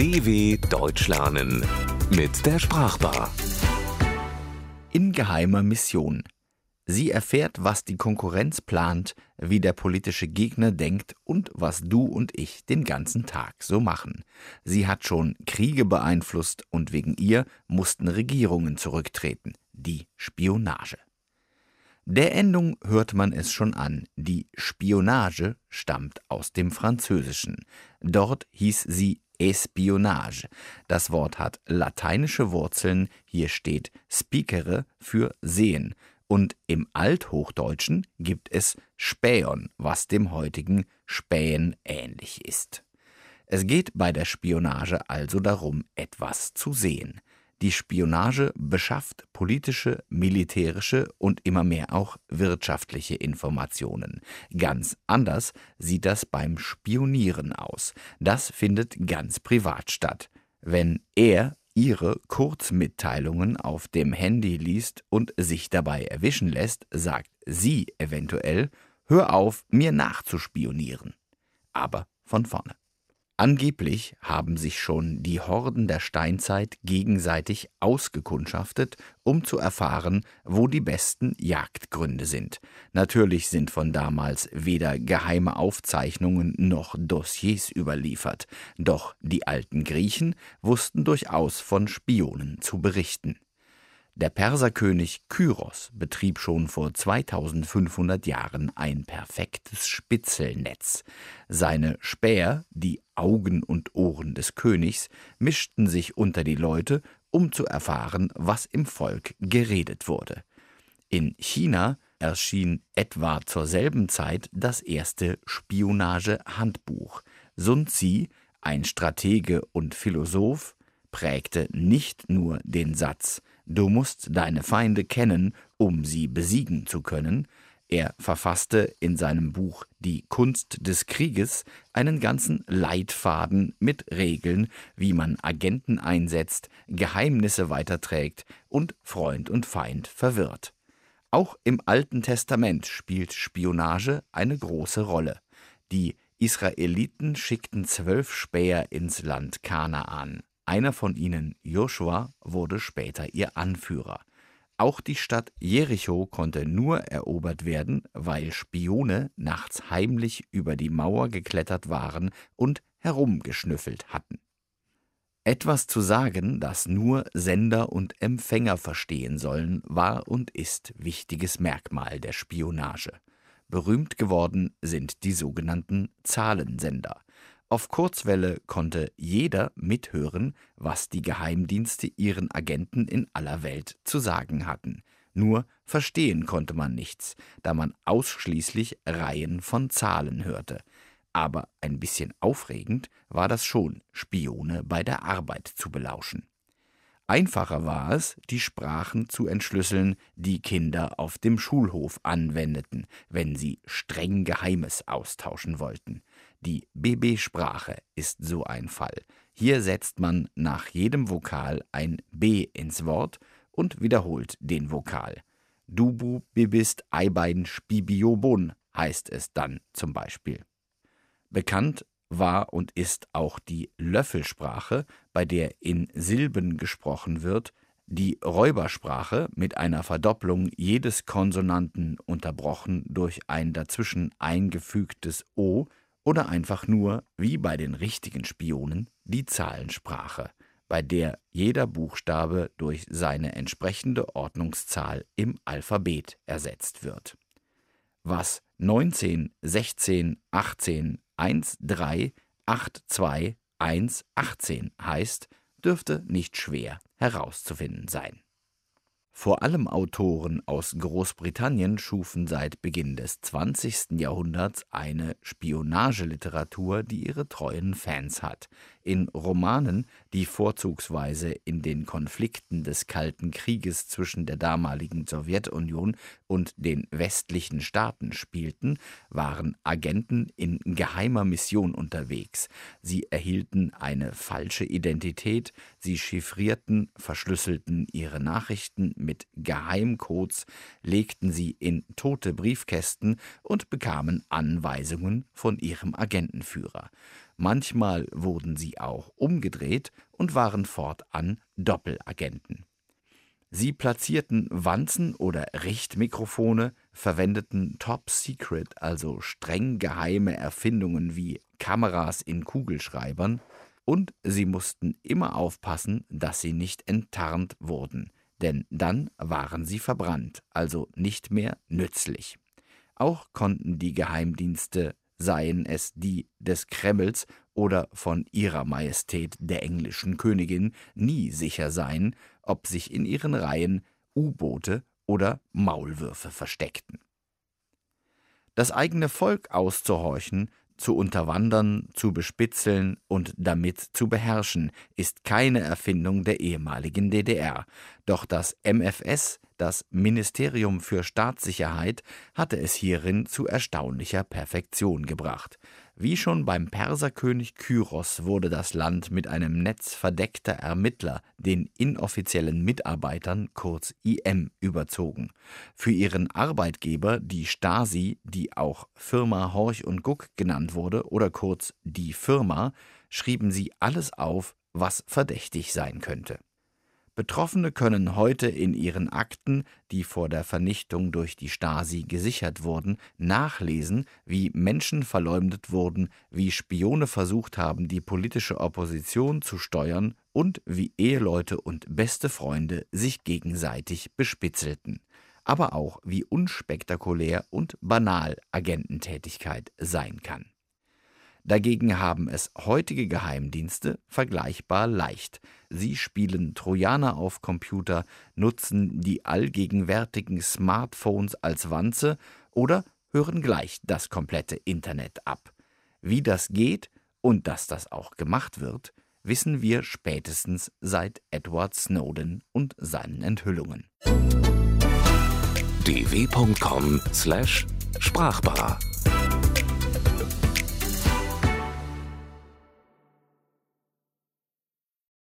DW Deutsch lernen mit der Sprachbar. In geheimer Mission. Sie erfährt, was die Konkurrenz plant, wie der politische Gegner denkt und was du und ich den ganzen Tag so machen. Sie hat schon Kriege beeinflusst und wegen ihr mussten Regierungen zurücktreten. Die Spionage. Der Endung hört man es schon an. Die Spionage stammt aus dem Französischen. Dort hieß sie Espionage. Das Wort hat lateinische Wurzeln. Hier steht speakere für sehen. Und im Althochdeutschen gibt es Späon, was dem heutigen Spähen ähnlich ist. Es geht bei der Spionage also darum, etwas zu sehen. Die Spionage beschafft politische, militärische und immer mehr auch wirtschaftliche Informationen. Ganz anders sieht das beim Spionieren aus. Das findet ganz privat statt. Wenn er ihre Kurzmitteilungen auf dem Handy liest und sich dabei erwischen lässt, sagt sie eventuell, hör auf, mir nachzuspionieren. Aber von vorne. Angeblich haben sich schon die Horden der Steinzeit gegenseitig ausgekundschaftet, um zu erfahren, wo die besten Jagdgründe sind. Natürlich sind von damals weder geheime Aufzeichnungen noch Dossiers überliefert, doch die alten Griechen wussten durchaus von Spionen zu berichten. Der Perserkönig Kyros betrieb schon vor 2500 Jahren ein perfektes Spitzelnetz. Seine Späher, die Augen und Ohren des Königs, mischten sich unter die Leute, um zu erfahren, was im Volk geredet wurde. In China erschien etwa zur selben Zeit das erste Spionagehandbuch. Sun Tzu, ein Stratege und Philosoph, prägte nicht nur den Satz Du musst deine Feinde kennen, um sie besiegen zu können. Er verfasste in seinem Buch Die Kunst des Krieges einen ganzen Leitfaden mit Regeln, wie man Agenten einsetzt, Geheimnisse weiterträgt und Freund und Feind verwirrt. Auch im Alten Testament spielt Spionage eine große Rolle. Die Israeliten schickten zwölf Späher ins Land Kanaan. Einer von ihnen, Joshua, wurde später ihr Anführer. Auch die Stadt Jericho konnte nur erobert werden, weil Spione nachts heimlich über die Mauer geklettert waren und herumgeschnüffelt hatten. Etwas zu sagen, das nur Sender und Empfänger verstehen sollen, war und ist wichtiges Merkmal der Spionage. Berühmt geworden sind die sogenannten Zahlensender. Auf Kurzwelle konnte jeder mithören, was die Geheimdienste ihren Agenten in aller Welt zu sagen hatten. Nur verstehen konnte man nichts, da man ausschließlich Reihen von Zahlen hörte. Aber ein bisschen aufregend war das schon, Spione bei der Arbeit zu belauschen. Einfacher war es, die Sprachen zu entschlüsseln, die Kinder auf dem Schulhof anwendeten, wenn sie streng Geheimes austauschen wollten. Die BB-Sprache ist so ein Fall. Hier setzt man nach jedem Vokal ein B ins Wort und wiederholt den Vokal. Dubu bibist eibein spibiobon heißt es dann zum Beispiel. Bekannt war und ist auch die Löffelsprache, bei der in Silben gesprochen wird, die Räubersprache mit einer Verdopplung jedes Konsonanten unterbrochen durch ein dazwischen eingefügtes O oder einfach nur, wie bei den richtigen Spionen, die Zahlensprache, bei der jeder Buchstabe durch seine entsprechende Ordnungszahl im Alphabet ersetzt wird. Was 19, 16, 18, 1, 3, 8, 2, 1, 18 heißt, dürfte nicht schwer herauszufinden sein. Vor allem Autoren aus Großbritannien schufen seit Beginn des 20. Jahrhunderts eine Spionageliteratur, die ihre treuen Fans hat. In Romanen, die vorzugsweise in den Konflikten des Kalten Krieges zwischen der damaligen Sowjetunion und den westlichen Staaten spielten, waren Agenten in geheimer Mission unterwegs. Sie erhielten eine falsche Identität, sie chiffrierten, verschlüsselten ihre Nachrichten mit Geheimcodes, legten sie in tote Briefkästen und bekamen Anweisungen von ihrem Agentenführer. Manchmal wurden sie auch umgedreht und waren fortan Doppelagenten. Sie platzierten Wanzen oder Richtmikrofone, verwendeten Top Secret, also streng geheime Erfindungen wie Kameras in Kugelschreibern, und sie mussten immer aufpassen, dass sie nicht enttarnt wurden, denn dann waren sie verbrannt, also nicht mehr nützlich. Auch konnten die Geheimdienste, seien es die des Kremls oder von ihrer Majestät der englischen Königin, nie sicher sein, ob sich in ihren Reihen U-Boote oder Maulwürfe versteckten. Das eigene Volk auszuhorchen, zu unterwandern, zu bespitzeln und damit zu beherrschen, ist keine Erfindung der ehemaligen DDR. Doch das MFS, das Ministerium für Staatssicherheit, hatte es hierin zu erstaunlicher Perfektion gebracht. Wie schon beim Perserkönig Kyros wurde das Land mit einem Netz verdeckter Ermittler, den inoffiziellen Mitarbeitern kurz IM, überzogen. Für ihren Arbeitgeber, die Stasi, die auch Firma Horch und Guck genannt wurde oder kurz die Firma, schrieben sie alles auf, was verdächtig sein könnte. Betroffene können heute in ihren Akten, die vor der Vernichtung durch die Stasi gesichert wurden, nachlesen, wie Menschen verleumdet wurden, wie Spione versucht haben, die politische Opposition zu steuern und wie Eheleute und beste Freunde sich gegenseitig bespitzelten. Aber auch, wie unspektakulär und banal Agententätigkeit sein kann. Dagegen haben es heutige Geheimdienste vergleichbar leicht. Sie spielen Trojaner auf Computer, nutzen die allgegenwärtigen Smartphones als Wanze oder hören gleich das komplette Internet ab. Wie das geht und dass das auch gemacht wird, wissen wir spätestens seit Edward Snowden und seinen Enthüllungen. dw.com/sprachbar